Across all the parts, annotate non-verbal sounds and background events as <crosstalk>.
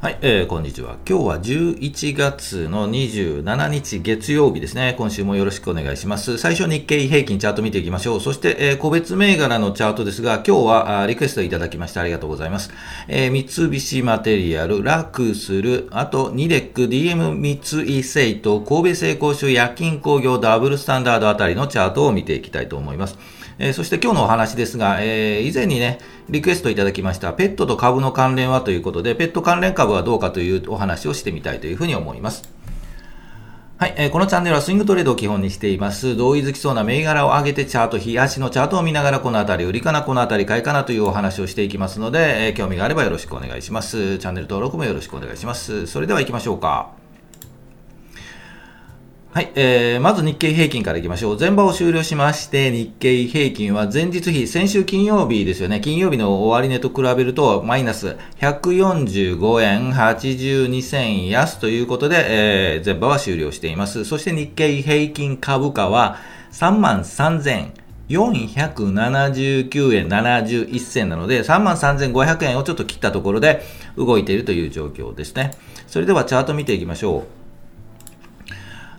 はい、えー、こんにちは。今日は11月の27日月曜日ですね。今週もよろしくお願いします。最初日経平均チャート見ていきましょう。そして、えー、個別銘柄のチャートですが、今日はリクエストいただきましてありがとうございます。えー、三菱マテリアル、ラクスル、あとニデック、DM 三井製と神戸製鋼所、夜勤工業、ダブルスタンダードあたりのチャートを見ていきたいと思います。えー、そして今日のお話ですが、えー、以前にね、リクエストいただきました、ペットと株の関連はということで、ペット関連株はどうかというお話をしてみたいというふうに思います。はい、えー、このチャンネルはスイングトレードを基本にしています。同意づきそうな銘柄を上げてチャート、日足のチャートを見ながらこのあたり売りかな、このあたり買いかなというお話をしていきますので、えー、興味があればよろしくお願いします。チャンネル登録もよろしくお願いします。それでは行きましょうか。はい、えー、まず日経平均からいきましょう。前場を終了しまして、日経平均は前日比、先週金曜日ですよね、金曜日の終値と比べると、マイナス145円82銭安ということで、えー、前場は終了しています。そして日経平均株価は3万3000 479円71銭なので、3万3500円をちょっと切ったところで動いているという状況ですね。それではチャート見ていきましょう。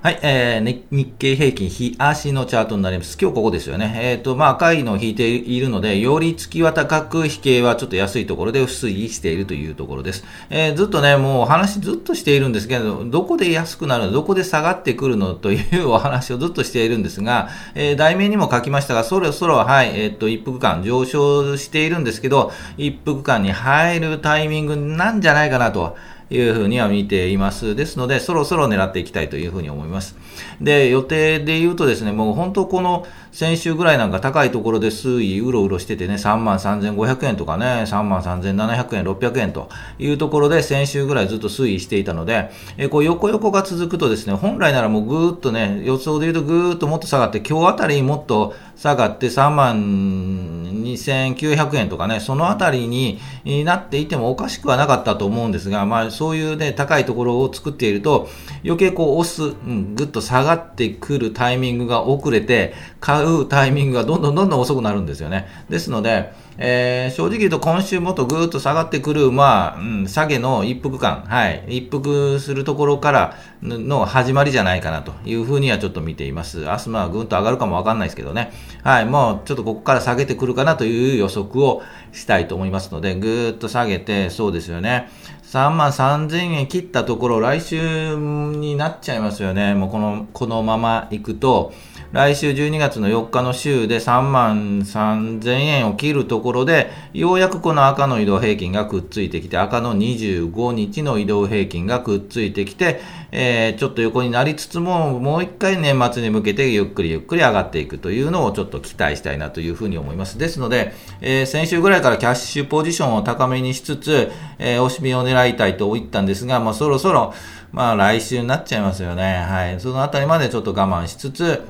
はい、えー、日経平均、日足のチャートになります。今日ここですよね。えっ、ー、と、まあ、赤いのを引いているので、より月は高く、引けはちょっと安いところで推移しているというところです。えー、ずっとね、もう話ずっとしているんですけど、どこで安くなるの、どこで下がってくるのというお話をずっとしているんですが、えー、題名にも書きましたが、そろそろ、はい、えっ、ー、と、一服間上昇しているんですけど、一服間に入るタイミングなんじゃないかなと。いうふうには見ています。ですので、そろそろ狙っていきたいというふうに思います。で、予定で言うとですね、もう本当この先週ぐらいなんか高いところで推移うろうろしててね、3万3500円とかね、3万3700円、600円というところで先週ぐらいずっと推移していたので、えこう横横が続くとですね、本来ならもうぐーっとね、予想で言うとぐーっともっと下がって、今日あたりもっと下がって3万2900円とかね、そのあたりになっていてもおかしくはなかったと思うんですが、まあそういうね、高いところを作っていると、余計こう押す、うん、ぐっと下がってくるタイミングが遅れて、買うタイミングがどんどんどんどん遅くなるんですよね。ですので、えー、正直言うと今週もっとぐーっと下がってくる、まあ、うん、下げの一服感、はい、一服するところからの始まりじゃないかなというふうにはちょっと見ています。明日まあぐんと上がるかもわかんないですけどね。はい、もうちょっとここから下げてくるかなという予測をしたいと思いますので、ぐーっと下げて、そうですよね。3万3000円切ったところ、来週になっちゃいますよね。もうこの、このまま行くと、来週12月の4日の週で3万3000円を切るところで、ようやくこの赤の移動平均がくっついてきて、赤の25日の移動平均がくっついてきて、えー、ちょっと横になりつつも、もう一回年末に向けてゆっくりゆっくり上がっていくというのをちょっと期待したいなというふうに思います。ですので、えー、先週ぐらいからキャッシュポジションを高めにしつつ、えー、押し身を狙いたいと言ったんですが、まあそろそろ、まあ来週になっちゃいますよね。はい。そのあたりまでちょっと我慢しつつ、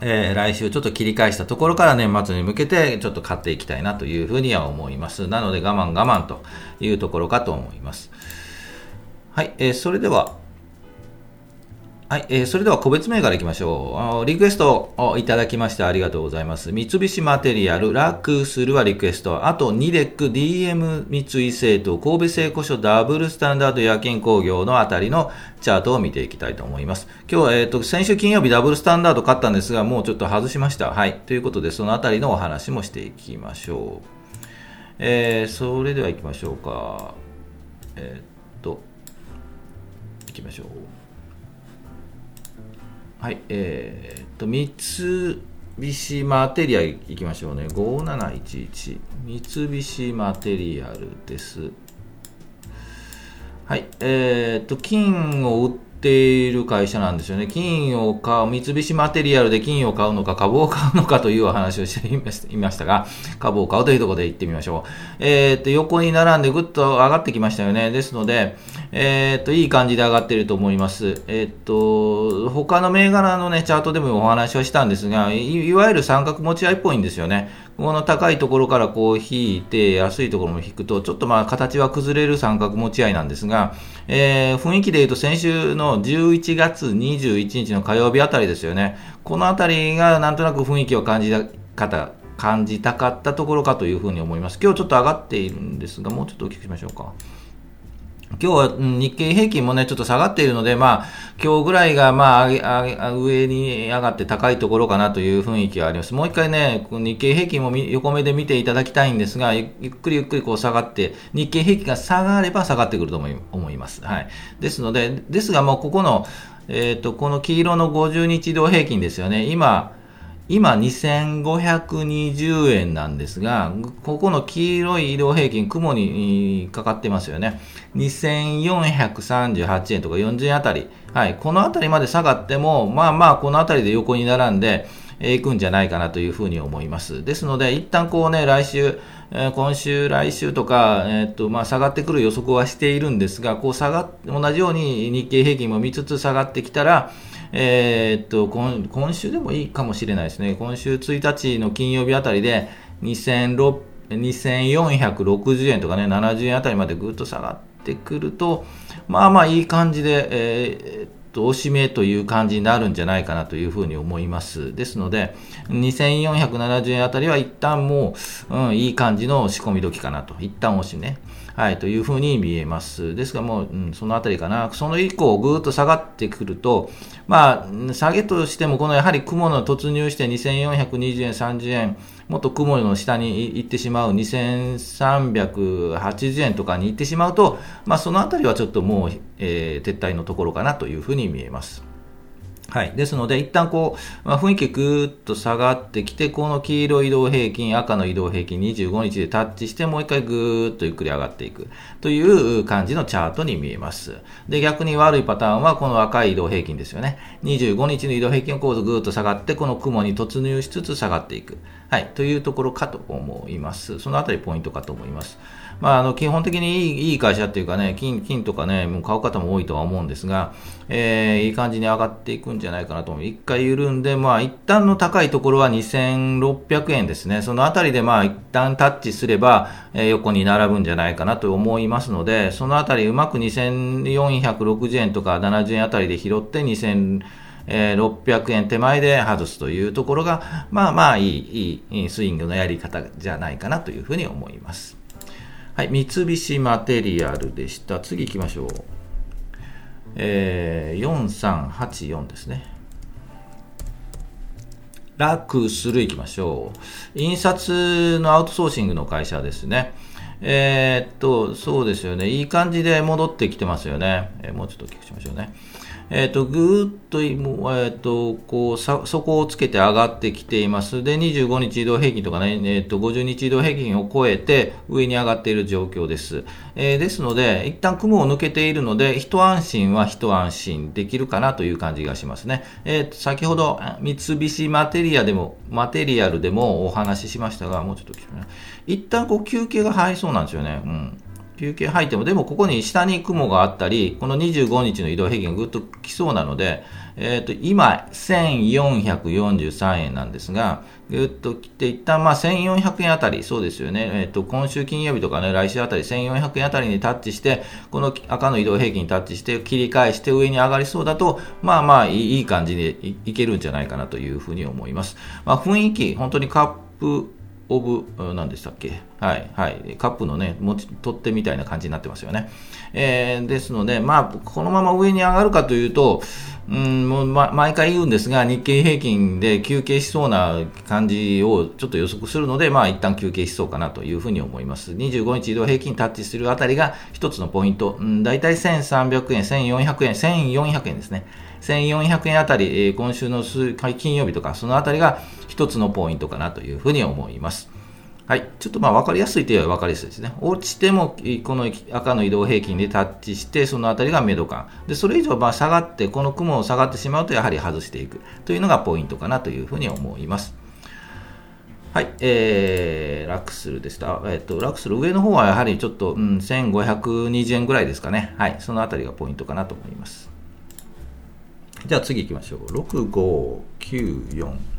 えー、来週ちょっと切り返したところから年末に向けてちょっと買っていきたいなというふうには思います。なので我慢我慢というところかと思います。はい、えー、それでははい、えー、それでは個別銘柄いきましょう。リクエストをいただきましてありがとうございます。三菱マテリアル、ラクスルはリクエスト。あと、ニデック、DM 三井製と神戸製古書ダブルスタンダード夜勤工業のあたりのチャートを見ていきたいと思います。今日は、えっ、ー、と、先週金曜日ダブルスタンダード買ったんですが、もうちょっと外しました。はい。ということで、そのあたりのお話もしていきましょう。えー、それでは行きましょうか。えー、っと、行きましょう。はい、えー、っと、三菱マテリアルいきましょうね。5711。三菱マテリアルです。はい、えー、っと、金を売っている会社なんですよね。金を買う、三菱マテリアルで金を買うのか、株を買うのかというお話をしていました <laughs> が、株を買うというところで行ってみましょう。えー、っと、横に並んでぐっと上がってきましたよね。ですので、えー、っと、いい感じで上がっていると思います。えー、っと、他の銘柄のね、チャートでもお話をしたんですが、いわゆる三角持ち合いっぽいんですよね。この高いところからこう引いて、安いところも引くと、ちょっとまあ形は崩れる三角持ち合いなんですが、えー、雰囲気で言うと先週の11月21日の火曜日あたりですよね。このあたりがなんとなく雰囲気を感じた方、感じたかったところかというふうに思います。今日ちょっと上がっているんですが、もうちょっと大きくしましょうか。今日は日経平均もね、ちょっと下がっているので、まあ、今日ぐらいが、まあ、上に上がって高いところかなという雰囲気はあります。もう一回ね、日経平均も横目で見ていただきたいんですが、ゆっくりゆっくりこう下がって、日経平均が下がれば下がってくると思います。はい。ですので、ですがもうここの、えっ、ー、と、この黄色の50日移動平均ですよね。今、今2520円なんですが、ここの黄色い移動平均、雲にかかってますよね。2438円とか40円あたり。はい。このあたりまで下がっても、まあまあ、このあたりで横に並んで、えー、いくんじゃないかなというふうに思います。ですので、一旦こうね、来週、えー、今週、来週とか、えー、っと、まあ、下がってくる予測はしているんですが、こう下がっ、同じように日経平均も見つつ下がってきたら、えー、っと今、今週でもいいかもしれないですね。今週1日の金曜日あたりで2460円とかね、70円あたりまでぐっと下がってくると、まあまあいい感じで、えー、と、おしめという感じになるんじゃないかなというふうに思います。ですので、2470円あたりは一旦もう、うん、いい感じの仕込み時かなと。一旦おしめ。はい、というふうに見えます。ですがもう、うん、そのあたりかな。その以降、ぐーっと下がってくると、まあ、下げとしても、このやはり雲の突入して2420円、30円、もっと雲の下に行ってしまう2380円とかに行ってしまうと、まあ、そのあたりはちょっともう、えー、撤退のところかなというふうに見えます。はい。ですので、一旦こう、まあ、雰囲気ぐーっと下がってきて、この黄色移動平均、赤の移動平均25日でタッチして、もう一回ぐーっとゆっくり上がっていくという感じのチャートに見えます。で、逆に悪いパターンはこの赤い移動平均ですよね。25日の移動平均をこうぐーっと下がって、この雲に突入しつつ下がっていく。はい。というところかと思います。そのあたりポイントかと思います。まあ、あの基本的にいいいい会社っていうかね、金金とかね、もう買う方も多いとは思うんですが、えー、いい感じに上がっていくんじゃないかなと思う。一回緩んで、まあ、一旦の高いところは2600円ですね。そのあたりで、まあ、一旦タッチすれば、えー、横に並ぶんじゃないかなと思いますので、そのあたりうまく2460円とか70円あたりで拾って2000えー、600円手前で外すというところが、まあまあいい、いいスイングのやり方じゃないかなというふうに思います。はい、三菱マテリアルでした。次行きましょう。えー、4384ですね。楽する行きましょう。印刷のアウトソーシングの会社ですね。えー、っと、そうですよね。いい感じで戻ってきてますよね。えー、もうちょっと大きくしましょうね。えっ、ー、と、ぐーっと、えっ、と、こう、さ、底をつけて上がってきています。で、25日移動平均とかね、えっ、と、50日移動平均を超えて上に上がっている状況です。えー、ですので、一旦雲を抜けているので、一安心は一安心できるかなという感じがしますね。えっ、と、先ほど、三菱マテリアでも、マテリアルでもお話ししましたが、もうちょっと聞くね。一旦こう休憩が入りそうなんですよね。うん。休憩入っても、でもここに下に雲があったり、この25日の移動平均がぐっと来そうなので、えっ、ー、と、今、1443円なんですが、ぐっと来て、一旦まあ1400円あたり、そうですよね、えっ、ー、と、今週金曜日とかね、来週あたり1400円あたりにタッチして、この赤の移動平均にタッチして、切り返して上に上がりそうだと、まあまあいい感じでいけるんじゃないかなというふうに思います。まあ雰囲気、本当にカップ、オブ、何でしたっけ？はい、はい。カップのね、持ち、取っ手みたいな感じになってますよね。えー、ですので、まあ、このまま上に上がるかというと、うん、もう、ま、毎回言うんですが、日経平均で休憩しそうな感じをちょっと予測するので、まあ、一旦休憩しそうかなというふうに思います。25日移動平均タッチするあたりが一つのポイント。うん、大体1300円、1400円、1400円ですね。1400円あたり、えー、今週の金曜日とか、そのあたりが一つのポイントかなというふうに思います。はい。ちょっとまあ分かりやすいといえば分かりやすいですね。落ちても、この赤の移動平均でタッチして、そのあたりがメド感。で、それ以上まあ下がって、この雲を下がってしまうと、やはり外していくというのがポイントかなというふうに思います。はい、えー、ラクスルでした。えっ、ー、と、ラクスル上の方はやはりちょっと、うん、1520円ぐらいですかね。はい、そのあたりがポイントかなと思います。じゃあ次行きましょう。6594。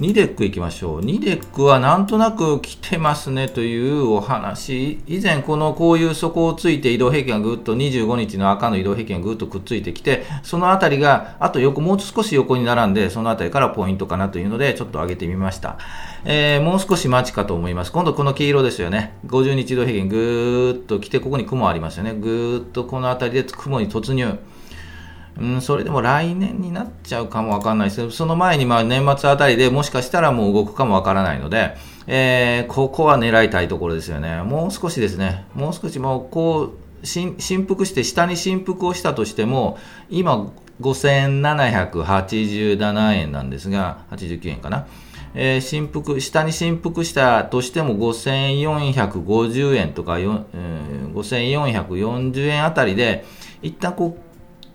ニデックいきましょう。ニデックはなんとなく来てますねというお話。以前このこういう底をついて移動平均がぐっと25日の赤の移動平均がぐっとくっついてきて、そのあたりがあと横、もう少し横に並んで、そのあたりからポイントかなというので、ちょっと上げてみました。えー、もう少し待ちかと思います。今度この黄色ですよね。50日移動平均ぐーっと来て、ここに雲ありますよね。ぐーっとこのあたりで雲に突入。うん、それでも来年になっちゃうかもわかんないですけど、その前にまあ年末あたりでもしかしたらもう動くかもわからないので、えー、ここは狙いたいところですよね。もう少しですね、もう少しもうこう、振幅して、下に振幅をしたとしても、今、5787円なんですが、89円かな。えー、振幅、下に振幅したとしても5450円とか、えー、5440円あたりで、一旦こう、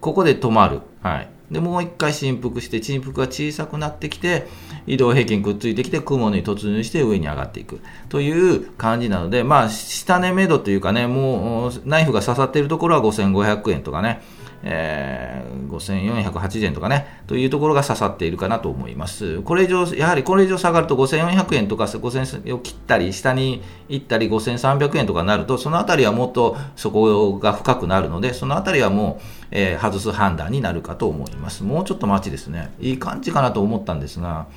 ここで止まる。はい。で、もう一回振幅して、振幅が小さくなってきて、移動平均くっついてきて、雲に突入して上に上がっていくという感じなので、まあ、下値目処というかね、もう、ナイフが刺さっているところは5500円とかね、えー、5480円とかね、というところが刺さっているかなと思います。これ以上、やはりこれ以上下がると5400円とか5000円を切ったり、下に行ったり5300円とかになると、そのあたりはもっとそこが深くなるので、そのあたりはもう、えー、外す判断になるかと思います。もうちょっと待ちですね。いい感じかなと思ったんですが、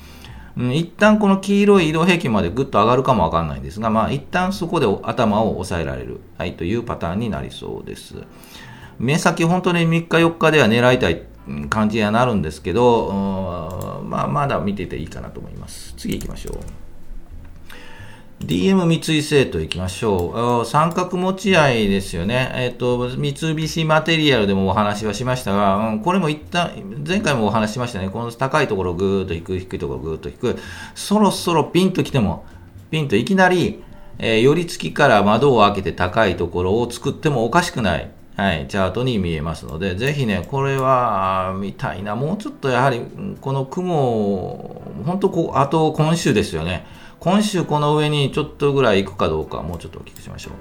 うん、一旦この黄色い移動平均までぐっと上がるかもわかんないんですが、まあ一旦そこで頭を押さえられる、はい、というパターンになりそうです。目先本当に3日4日では狙いたい感じにはなるんですけど、まあ、まだ見てていいかなと思います。次行きましょう。DM 三井製と行きましょう。三角持ち合いですよね。えっ、ー、と、三菱マテリアルでもお話はしましたが、うん、これも一旦、前回もお話しましたね。この高いところぐーっと引く、低いところぐーっと引く。そろそろピンと来ても、ピンといきなり、えー、寄り付きから窓を開けて高いところを作ってもおかしくない。はい、チャートに見えますので、ぜひね、これは見たいな。もうちょっとやはり、この雲、本当こう、あと今週ですよね。今週この上にちょっとぐらい行くかどうか、もうちょっとお聞きしましょう。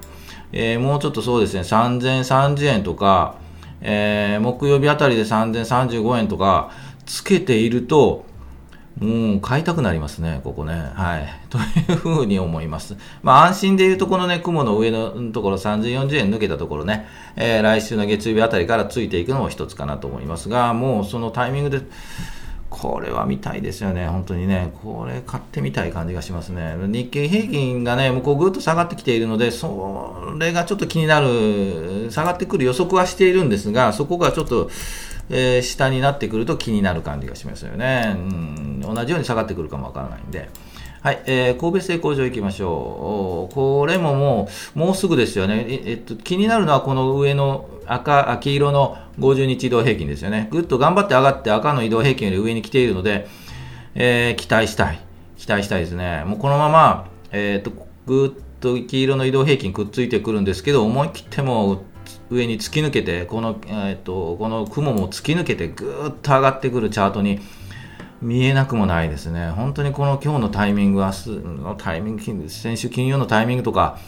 えー、もうちょっとそうですね、3030円とか、えー、木曜日あたりで3035円とかつけていると、もう買いたくなりますね、ここね。はい。<laughs> というふうに思います。まあ安心でいうとこのね、雲の上のところ30、40円抜けたところね、えー、来週の月曜日あたりからついていくのも一つかなと思いますが、もうそのタイミングで、これは見たいですよね、本当にね。これ買ってみたい感じがしますね。日経平均がね、向こうぐっと下がってきているので、それがちょっと気になる、下がってくる予測はしているんですが、そこがちょっと、えー、下になってくると気になる感じがしますよね。うん、同じように下がってくるかもわからないんで。はい、えー、神戸製工場行きましょう。これももう、もうすぐですよね。えっと、気になるのはこの上の赤、黄色の50日移動平均ですよね。ぐっと頑張って上がって赤の移動平均より上に来ているので、えー、期待したい。期待したいですね。もうこのまま、えー、っと、ぐっと黄色の移動平均くっついてくるんですけど、思い切っても上に突き抜けて、この、えー、っと、この雲も突き抜けてぐーっと上がってくるチャートに見えなくもないですね。本当にこの今日のタイミング、明日のタイミング、先週金曜のタイミングとか、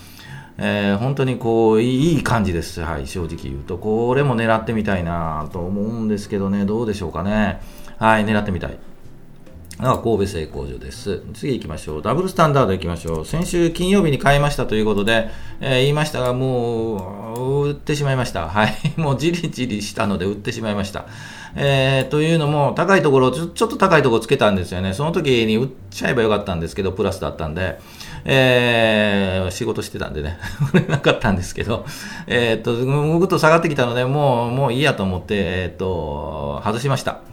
えー、本当にこう、いい感じです。はい、正直言うと。これも狙ってみたいなと思うんですけどね、どうでしょうかね。はい、狙ってみたい。が神戸製工所です。次行きましょう。ダブルスタンダード行きましょう。先週金曜日に買いましたということで、えー、言いましたが、もう、売ってしまいました。はい。<laughs> もうじりじりしたので売ってしまいました。えー、というのも、高いところちょ、ちょっと高いところつけたんですよね。その時に売っちゃえばよかったんですけど、プラスだったんで、えー、仕事してたんでね、<laughs> 売れなかったんですけど、えー、っと、ぐっと下がってきたので、もう、もういいやと思って、えー、っと、外しました。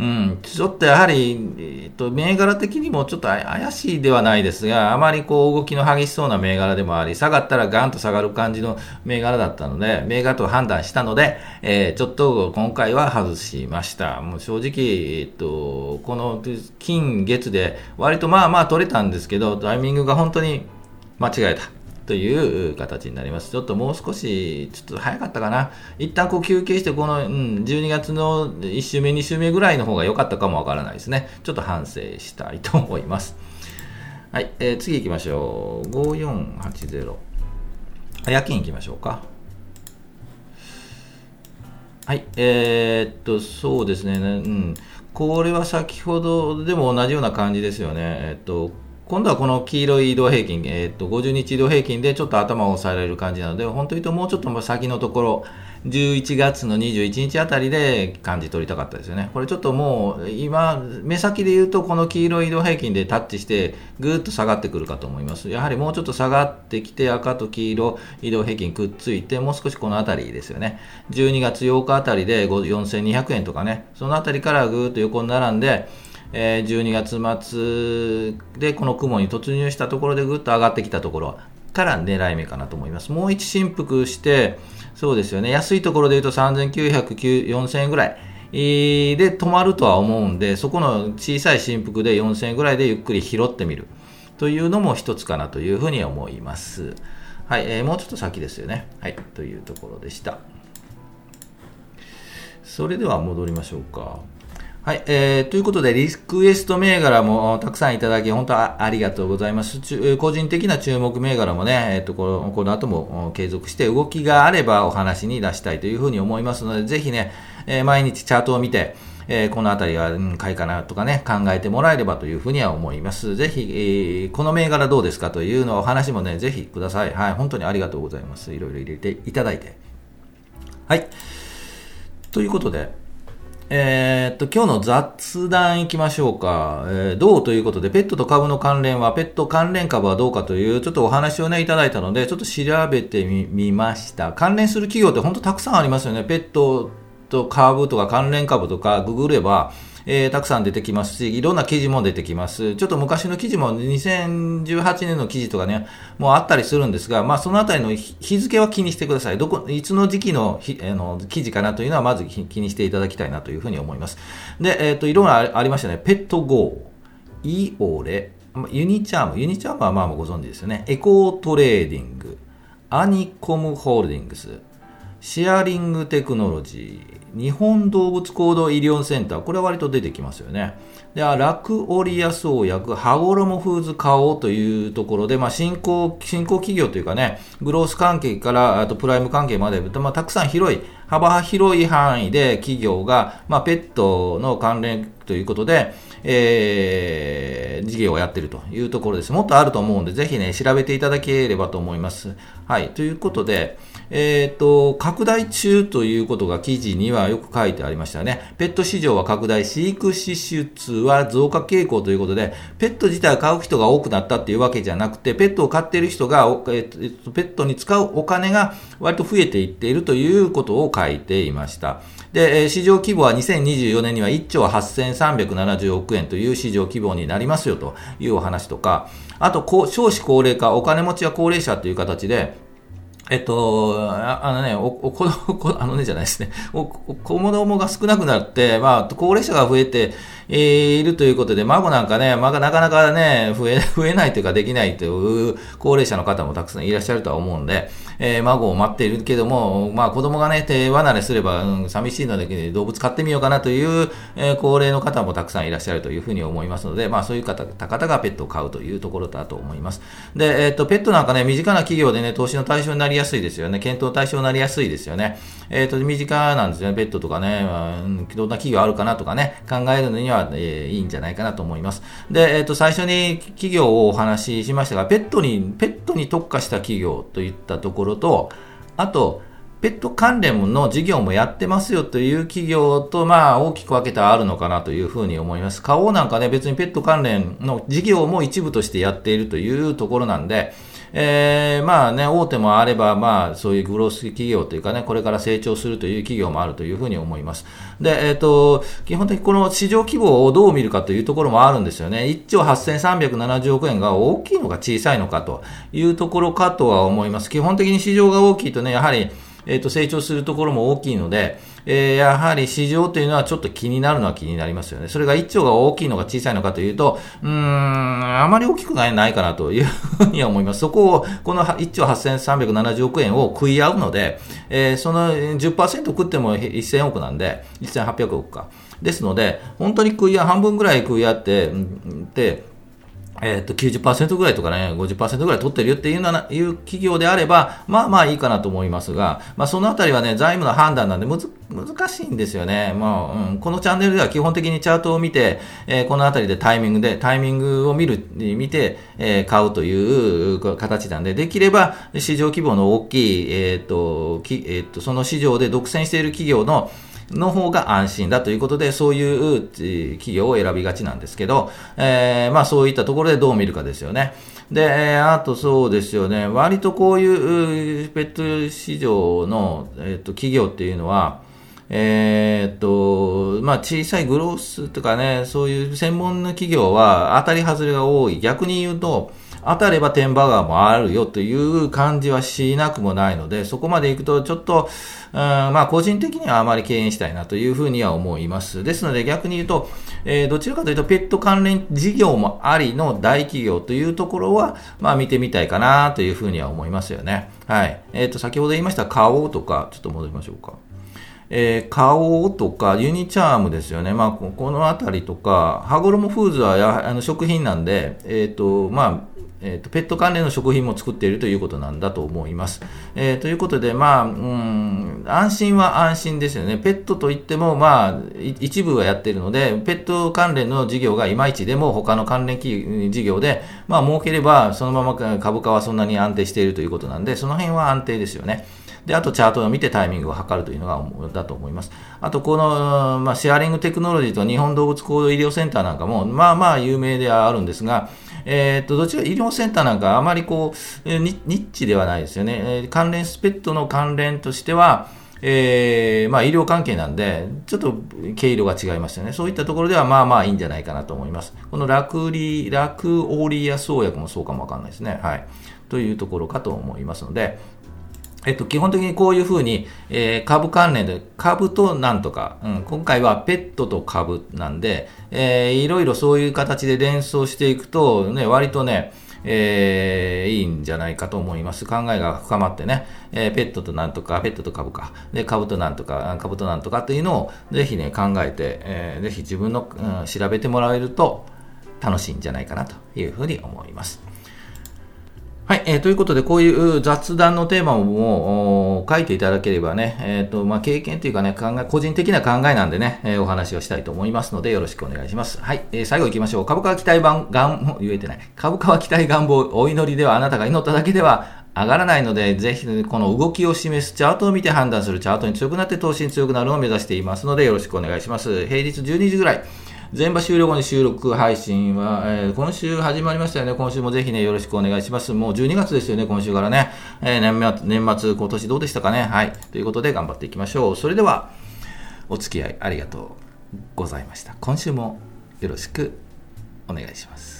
うん、ちょっとやはり、えっと、銘柄的にもちょっと怪しいではないですが、あまりこう動きの激しそうな銘柄でもあり、下がったらガンと下がる感じの銘柄だったので、銘柄と判断したので、えー、ちょっと今回は外しました。もう正直、えっと、この金月で割とまあまあ取れたんですけど、タイミングが本当に間違えた。という形になります。ちょっともう少し、ちょっと早かったかな。一旦こう休憩して、この、うん、12月の1週目、2週目ぐらいの方が良かったかもわからないですね。ちょっと反省したいと思います。<laughs> はい、えー、次行きましょう。5480。夜勤行きましょうか。はい、えー、っと、そうですね、うん。これは先ほどでも同じような感じですよね。えっと今度はこの黄色い移動平均、えー、っと50日移動平均でちょっと頭を押さえられる感じなので、本当に言うともうちょっと先のところ、11月の21日あたりで感じ取りたかったですよね。これちょっともう今、目先で言うとこの黄色い移動平均でタッチしてぐーっと下がってくるかと思います。やはりもうちょっと下がってきて赤と黄色移動平均くっついてもう少しこのあたりですよね。12月8日あたりで4200円とかね、そのあたりからぐーっと横に並んで、え、12月末でこの雲に突入したところでぐっと上がってきたところから狙い目かなと思います。もう一振幅して、そうですよね、安いところで言うと3900、4000円ぐらい。で止まるとは思うんで、そこの小さい振幅で4000円ぐらいでゆっくり拾ってみるというのも一つかなというふうに思います。はい、えー、もうちょっと先ですよね。はい、というところでした。それでは戻りましょうか。はい、えー、ということで、リクエスト銘柄もたくさんいただき、本当ありがとうございます。個人的な注目銘柄もね、えっ、ー、とこの、この後も継続して動きがあればお話に出したいというふうに思いますので、ぜひね、えー、毎日チャートを見て、えー、このあたりは、うん、買いかなとかね、考えてもらえればというふうには思います。ぜひ、えー、この銘柄どうですかというのお話もね、ぜひください。はい、本当にありがとうございます。いろいろ入れていただいて。はい。ということで、えー、っと、今日の雑談いきましょうか。えー、どうということで、ペットと株の関連は、ペット関連株はどうかという、ちょっとお話をね、いただいたので、ちょっと調べてみました。関連する企業って本当たくさんありますよね。ペットと株とか関連株とか、ググれば、えー、たくさん出てきますし、いろんな記事も出てきます。ちょっと昔の記事も2018年の記事とかね、もうあったりするんですが、まあそのあたりの日付は気にしてください。どこ、いつの時期のひあの記事かなというのはまず気にしていただきたいなというふうに思います。で、えっ、ー、と、いろいろありましたね。ペットゴー、イオレ、ユニチャーム、ユニチャームはまあご存知ですよね。エコートレーディング、アニコムホールディングス、シェアリングテクノロジー、日本動物行動医療センター、これは割と出てきますよね。で、ラクオリア創薬、ハゴロモフーズ花王というところで、まあ、新興、新興企業というかね、グロース関係から、あとプライム関係まで、まあ、たくさん広い、幅広い範囲で企業が、まあ、ペットの関連ということで、えー、事業をやっているというところです。もっとあると思うんで、ぜひね、調べていただければと思います。はい。ということで、えっ、ー、と、拡大中ということが記事にはよく書いてありましたね。ペット市場は拡大、飼育支出は増加傾向ということで、ペット自体を買う人が多くなったっていうわけじゃなくて、ペットを飼っている人が、えー、ペットに使うお金が割と増えていっているということを書いていました。で、市場規模は2024年には1兆8370億円という市場規模になりますよというお話とか、あと、少子高齢化、お金持ちや高齢者という形で、えっと、あのね、お、お、この、<laughs> あのねじゃないですね。お、子供が少なくなって、まあ、高齢者が増えて、いるということで、孫なんかね、まあ、なかなかね、増え、<laughs> 増えないというかできないという高齢者の方もたくさんいらっしゃるとは思うんで、えー、孫を待っているけども、まあ、子供がね、手離れすれば、うん、寂しいので、動物飼ってみようかなという、えー、高齢の方もたくさんいらっしゃるというふうに思いますので、まあ、そういう方、方がペットを飼うというところだと思います。で、えっ、と、ペットなんかね、身近な企業でね、投資の対象になりやすいですよね。検討対象になりやすいですよね。えっ、と、身近なんですよね。ペットとかね、うん、どんな企業あるかなとかね、考えるのには、えー、いいんじゃないかなと思います。で、えっ、ー、と、最初に企業をお話ししましたが、ペットに、ペットに特化した企業といったところと、あと、ペット関連の事業もやってますよという企業と、まあ、大きく分けてあるのかなというふうに思います。花王なんかね、別にペット関連の事業も一部としてやっているというところなんで、えー、まあね、大手もあれば、まあ、そういうグロース企業というかね、これから成長するという企業もあるというふうに思います。で、えっ、ー、と、基本的にこの市場規模をどう見るかというところもあるんですよね。1兆8370億円が大きいのか小さいのかというところかとは思います。基本的に市場が大きいとね、やはり、えっ、と、成長するところも大きいので、えー、やはり市場というのはちょっと気になるのは気になりますよね。それが1兆が大きいのか小さいのかというと、うーん、あまり大きくないないかなというふうには思います。そこを、この1兆8370億円を食い合うので、えー、その10%食っても1000億なんで、1800億か。ですので、本当に食い合う、半分ぐらい食い合って、で、えっ、と、90%ぐらいとかね、50%ぐらい取ってるよっていうな、いう企業であれば、まあまあいいかなと思いますが、まあそのあたりはね、財務の判断なんでむず、難しいんですよね。まあ、うん、このチャンネルでは基本的にチャートを見て、えー、このあたりでタイミングで、タイミングを見る、見て、えー、買うという形なんで、できれば市場規模の大きい、えっ、と、きえっ、と、その市場で独占している企業の、の方が安心だということで、そういう企業を選びがちなんですけど、えー、まあそういったところでどう見るかですよね。で、あとそうですよね、割とこういうペット市場の、えっと、企業っていうのは、えー、っと、まあ、小さいグロースとかね、そういう専門の企業は当たり外れが多い。逆に言うと、当たればテンバガーもあるよという感じはしなくもないので、そこまで行くとちょっと、うん、まあ個人的にはあまり敬遠したいなというふうには思います。ですので逆に言うと、えー、どちらかというとペット関連事業もありの大企業というところは、まあ見てみたいかなというふうには思いますよね。はい。えっ、ー、と、先ほど言いました顔とか、ちょっと戻りましょうか。えー、顔とかユニチャームですよね、まあ、このあたりとか、ハゴロモフーズはやあの食品なんで、えーとまあ、えーと、ペット関連の食品も作っているということなんだと思います。えー、ということで、まあ、うん、安心は安心ですよね。ペットといっても、まあ、一部はやっているので、ペット関連の事業がいまいちでも、他の関連事業で、まあ、儲ければ、そのまま株価はそんなに安定しているということなんで、その辺は安定ですよね。で、あとチャートを見てタイミングを測るというのが、だと思います。あと、この、まあ、シェアリングテクノロジーと日本動物行動医療センターなんかも、まあまあ有名ではあるんですが、えー、とどちら医療センターなんかあまりこうニッチではないですよね、関連スペットの関連としては、えーまあ、医療関係なんで、ちょっと毛色が違いますよね。そういったところではまあまあいいんじゃないかなと思います。このラクリ、ラクオーリア創薬もそうかもわかんないですね。はい。というところかと思いますので、えっと、基本的にこういうふうに、えー、株関連で、株となんとか、うん、今回はペットと株なんで、えー、いろいろそういう形で連想していくと、ね、割とね、えー、いいんじゃないかと思います。考えが深まってね、えー、ペットとなんとか、ペットと株か、で、株となんとか、株となんとかっていうのをぜひね、考えて、えー、ぜひ自分の、うん、調べてもらえると楽しいんじゃないかなというふうに思います。はい、えー、ということで、こういう雑談のテーマをもう書いていただければね、えっ、ー、と、まあ、経験というかね、考え、個人的な考えなんでね、えー、お話をしたいと思いますので、よろしくお願いします。はい、えー、最後行きましょう。株価は期待版、願、言えてない。株価は期待願望、お祈りではあなたが祈っただけでは上がらないので、ぜひ、この動きを示すチャートを見て判断するチャートに強くなって投資に強くなるのを目指していますので、よろしくお願いします。平日12時ぐらい。全場終了後に収録配信は、えー、今週始まりましたよね。今週もぜひね、よろしくお願いします。もう12月ですよね、今週からね。えー、年末、年末、今年どうでしたかね。はい。ということで頑張っていきましょう。それでは、お付き合いありがとうございました。今週もよろしくお願いします。